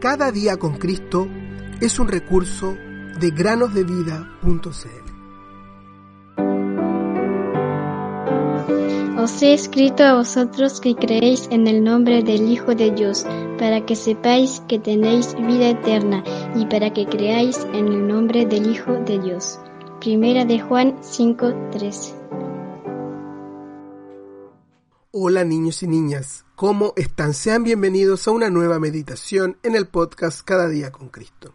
Cada día con Cristo es un recurso de granosdevida.cl. Os he escrito a vosotros que creéis en el nombre del Hijo de Dios, para que sepáis que tenéis vida eterna y para que creáis en el nombre del Hijo de Dios. Primera de Juan 5:13. Hola niños y niñas, ¿cómo están? Sean bienvenidos a una nueva meditación en el podcast Cada día con Cristo.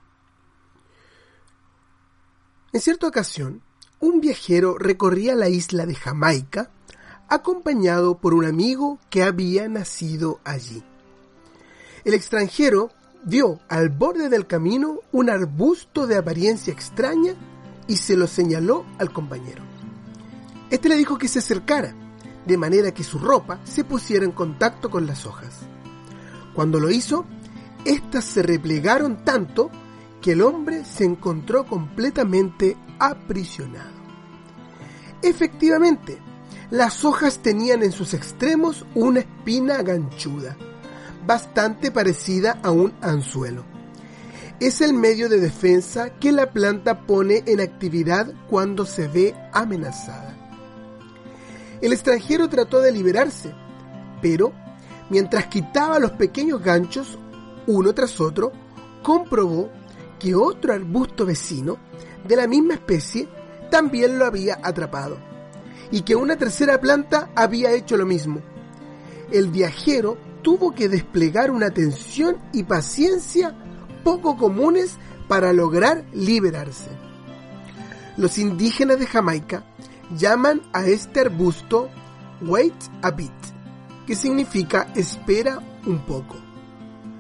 En cierta ocasión, un viajero recorría la isla de Jamaica acompañado por un amigo que había nacido allí. El extranjero vio al borde del camino un arbusto de apariencia extraña y se lo señaló al compañero. Este le dijo que se acercara, de manera que su ropa se pusiera en contacto con las hojas. Cuando lo hizo, éstas se replegaron tanto que el hombre se encontró completamente aprisionado. Efectivamente, las hojas tenían en sus extremos una espina ganchuda, bastante parecida a un anzuelo. Es el medio de defensa que la planta pone en actividad cuando se ve amenazada. El extranjero trató de liberarse, pero mientras quitaba los pequeños ganchos, uno tras otro, comprobó que otro arbusto vecino de la misma especie también lo había atrapado y que una tercera planta había hecho lo mismo. El viajero tuvo que desplegar una atención y paciencia poco comunes para lograr liberarse. Los indígenas de Jamaica llaman a este arbusto wait a bit, que significa espera un poco,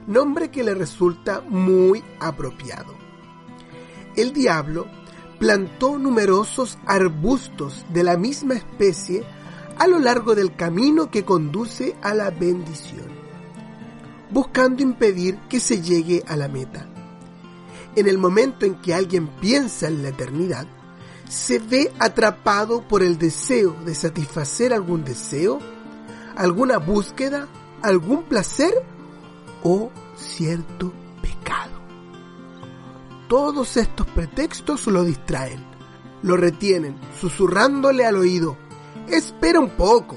nombre que le resulta muy apropiado. El diablo plantó numerosos arbustos de la misma especie a lo largo del camino que conduce a la bendición, buscando impedir que se llegue a la meta. En el momento en que alguien piensa en la eternidad, se ve atrapado por el deseo de satisfacer algún deseo, alguna búsqueda, algún placer o cierto todos estos pretextos lo distraen, lo retienen, susurrándole al oído, espera un poco.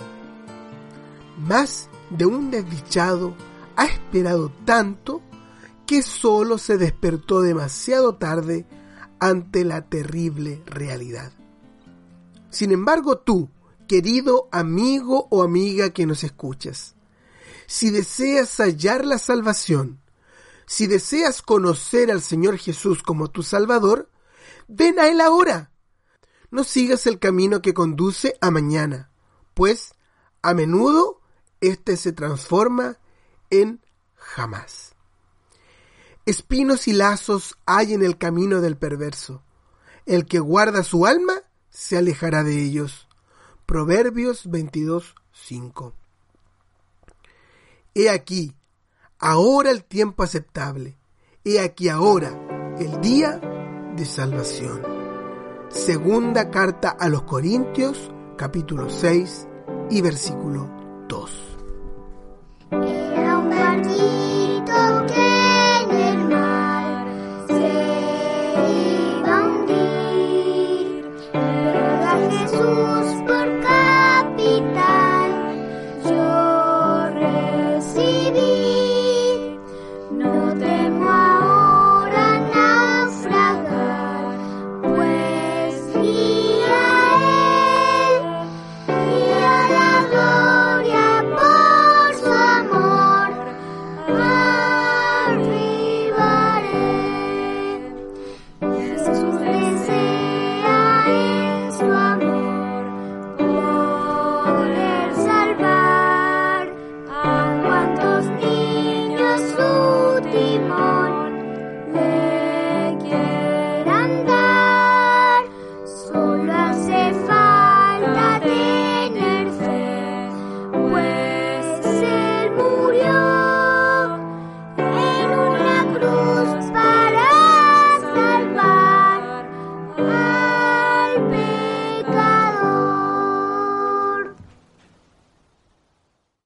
Más de un desdichado ha esperado tanto que solo se despertó demasiado tarde ante la terrible realidad. Sin embargo, tú, querido amigo o amiga que nos escuchas, si deseas hallar la salvación, si deseas conocer al Señor Jesús como tu Salvador, ven a Él ahora. No sigas el camino que conduce a mañana, pues a menudo éste se transforma en jamás. Espinos y lazos hay en el camino del perverso. El que guarda su alma se alejará de ellos. Proverbios 22, 5. He aquí, ahora el tiempo aceptable, he aquí ahora el día de salvación. Segunda carta a los Corintios, capítulo 6 y versículo 2.